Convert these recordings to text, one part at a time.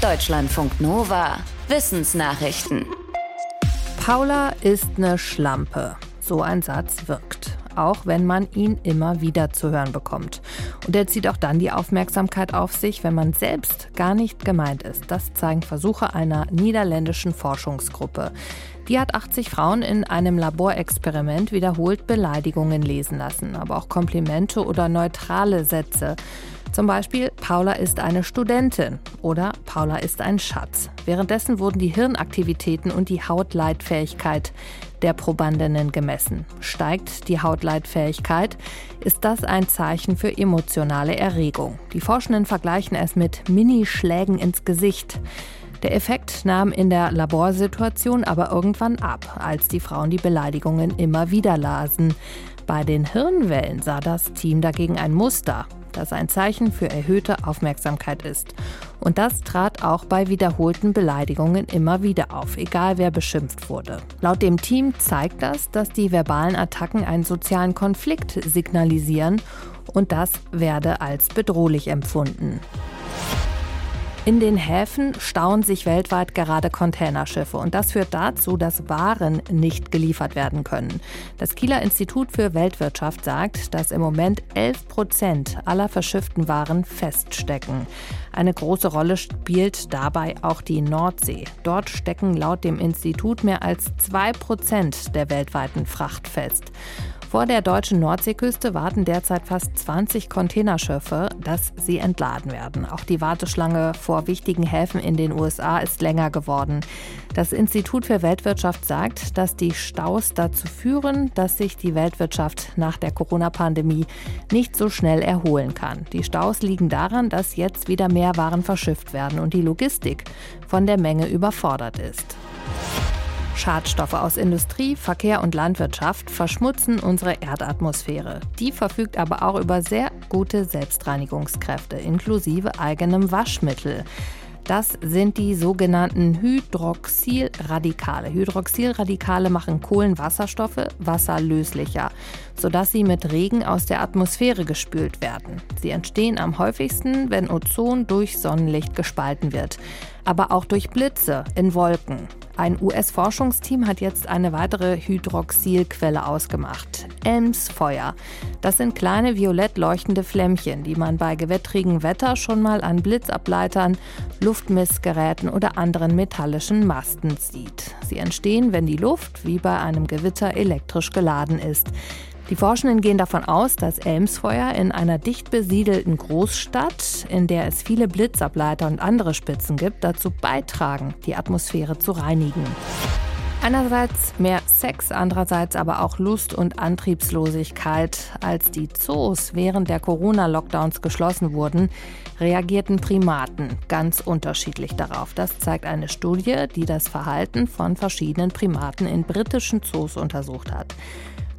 Deutschlandfunk Nova. Wissensnachrichten. Paula ist eine Schlampe. So ein Satz wirkt. Auch wenn man ihn immer wieder zu hören bekommt. Und er zieht auch dann die Aufmerksamkeit auf sich, wenn man selbst gar nicht gemeint ist. Das zeigen Versuche einer niederländischen Forschungsgruppe. Die hat 80 Frauen in einem Laborexperiment wiederholt Beleidigungen lesen lassen, aber auch Komplimente oder neutrale Sätze. Zum Beispiel, Paula ist eine Studentin oder Paula ist ein Schatz. Währenddessen wurden die Hirnaktivitäten und die Hautleitfähigkeit der Probandinnen gemessen. Steigt die Hautleitfähigkeit, ist das ein Zeichen für emotionale Erregung. Die Forschenden vergleichen es mit Minischlägen ins Gesicht. Der Effekt nahm in der Laborsituation aber irgendwann ab, als die Frauen die Beleidigungen immer wieder lasen. Bei den Hirnwellen sah das Team dagegen ein Muster das ein Zeichen für erhöhte Aufmerksamkeit ist. Und das trat auch bei wiederholten Beleidigungen immer wieder auf, egal wer beschimpft wurde. Laut dem Team zeigt das, dass die verbalen Attacken einen sozialen Konflikt signalisieren und das werde als bedrohlich empfunden. In den Häfen stauen sich weltweit gerade Containerschiffe und das führt dazu, dass Waren nicht geliefert werden können. Das Kieler Institut für Weltwirtschaft sagt, dass im Moment 11 Prozent aller verschifften Waren feststecken. Eine große Rolle spielt dabei auch die Nordsee. Dort stecken laut dem Institut mehr als zwei Prozent der weltweiten Fracht fest. Vor der deutschen Nordseeküste warten derzeit fast 20 Containerschiffe, dass sie entladen werden. Auch die Warteschlange vor wichtigen Häfen in den USA ist länger geworden. Das Institut für Weltwirtschaft sagt, dass die Staus dazu führen, dass sich die Weltwirtschaft nach der Corona-Pandemie nicht so schnell erholen kann. Die Staus liegen daran, dass jetzt wieder mehr Waren verschifft werden und die Logistik von der Menge überfordert ist. Schadstoffe aus Industrie, Verkehr und Landwirtschaft verschmutzen unsere Erdatmosphäre. Die verfügt aber auch über sehr gute Selbstreinigungskräfte, inklusive eigenem Waschmittel. Das sind die sogenannten Hydroxylradikale. Hydroxylradikale machen Kohlenwasserstoffe wasserlöslicher, sodass sie mit Regen aus der Atmosphäre gespült werden. Sie entstehen am häufigsten, wenn Ozon durch Sonnenlicht gespalten wird, aber auch durch Blitze in Wolken. Ein US-Forschungsteam hat jetzt eine weitere Hydroxylquelle ausgemacht. Elmsfeuer. Das sind kleine violett leuchtende Flämmchen, die man bei gewittrigem Wetter schon mal an Blitzableitern, Luftmessgeräten oder anderen metallischen Masten sieht. Sie entstehen, wenn die Luft wie bei einem Gewitter elektrisch geladen ist. Die Forschenden gehen davon aus, dass Elmsfeuer in einer dicht besiedelten Großstadt, in der es viele Blitzableiter und andere Spitzen gibt, dazu beitragen, die Atmosphäre zu reinigen. Einerseits mehr Sex, andererseits aber auch Lust und Antriebslosigkeit. Als die Zoos während der Corona-Lockdowns geschlossen wurden, reagierten Primaten ganz unterschiedlich darauf. Das zeigt eine Studie, die das Verhalten von verschiedenen Primaten in britischen Zoos untersucht hat.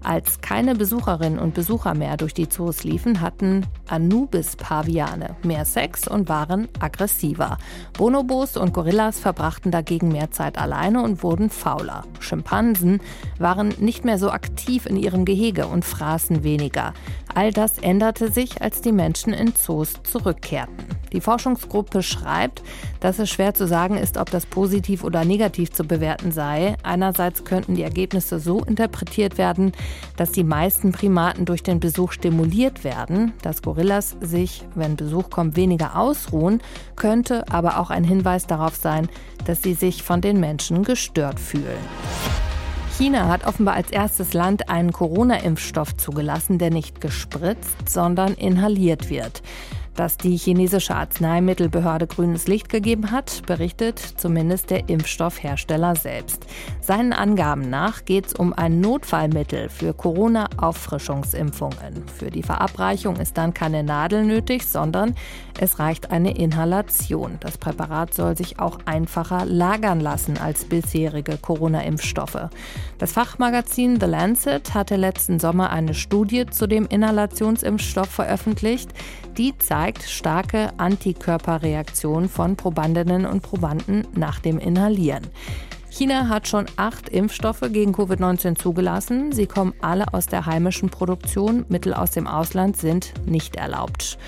Als keine Besucherinnen und Besucher mehr durch die Zoos liefen, hatten Anubis-Paviane mehr Sex und waren aggressiver. Bonobos und Gorillas verbrachten dagegen mehr Zeit alleine und wurden fauler. Schimpansen waren nicht mehr so aktiv in ihrem Gehege und fraßen weniger. All das änderte sich, als die Menschen in Zoos zurückkehrten. Die Forschungsgruppe schreibt, dass es schwer zu sagen ist, ob das positiv oder negativ zu bewerten sei. Einerseits könnten die Ergebnisse so interpretiert werden, dass die meisten Primaten durch den Besuch stimuliert werden, dass Gorillas sich, wenn Besuch kommt, weniger ausruhen, könnte aber auch ein Hinweis darauf sein, dass sie sich von den Menschen gestört fühlen. China hat offenbar als erstes Land einen Corona-Impfstoff zugelassen, der nicht gespritzt, sondern inhaliert wird. Dass die chinesische Arzneimittelbehörde grünes Licht gegeben hat, berichtet zumindest der Impfstoffhersteller selbst. Seinen Angaben nach geht es um ein Notfallmittel für Corona-Auffrischungsimpfungen. Für die Verabreichung ist dann keine Nadel nötig, sondern es reicht eine Inhalation. Das Präparat soll sich auch einfacher lagern lassen als bisherige Corona-Impfstoffe. Das Fachmagazin The Lancet hatte letzten Sommer eine Studie zu dem Inhalationsimpfstoff veröffentlicht. Die zeigt starke Antikörperreaktionen von Probandinnen und Probanden nach dem Inhalieren. China hat schon acht Impfstoffe gegen Covid-19 zugelassen. Sie kommen alle aus der heimischen Produktion. Mittel aus dem Ausland sind nicht erlaubt.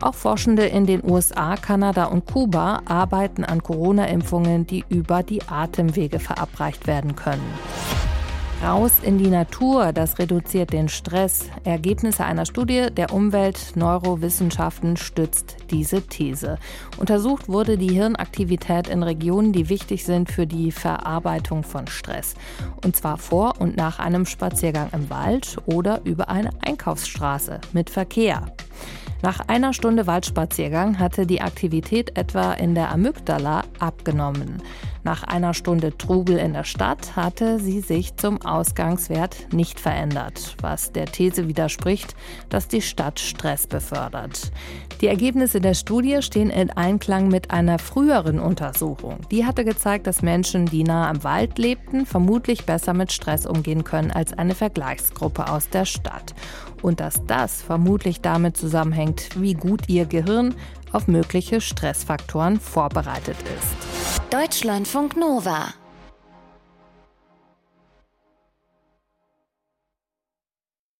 Auch Forschende in den USA, Kanada und Kuba arbeiten an Corona-Impfungen, die über die Atemwege verabreicht werden können. Raus in die Natur, das reduziert den Stress. Ergebnisse einer Studie der Umwelt-Neurowissenschaften stützt diese These. Untersucht wurde die Hirnaktivität in Regionen, die wichtig sind für die Verarbeitung von Stress. Und zwar vor und nach einem Spaziergang im Wald oder über eine Einkaufsstraße mit Verkehr. Nach einer Stunde Waldspaziergang hatte die Aktivität etwa in der Amygdala abgenommen. Nach einer Stunde Trubel in der Stadt hatte sie sich zum Ausgangswert nicht verändert, was der These widerspricht, dass die Stadt Stress befördert. Die Ergebnisse der Studie stehen in Einklang mit einer früheren Untersuchung. Die hatte gezeigt, dass Menschen, die nah am Wald lebten, vermutlich besser mit Stress umgehen können als eine Vergleichsgruppe aus der Stadt. Und dass das vermutlich damit zusammenhängt, wie gut ihr Gehirn auf mögliche Stressfaktoren vorbereitet ist. Deutschlandfunk Nova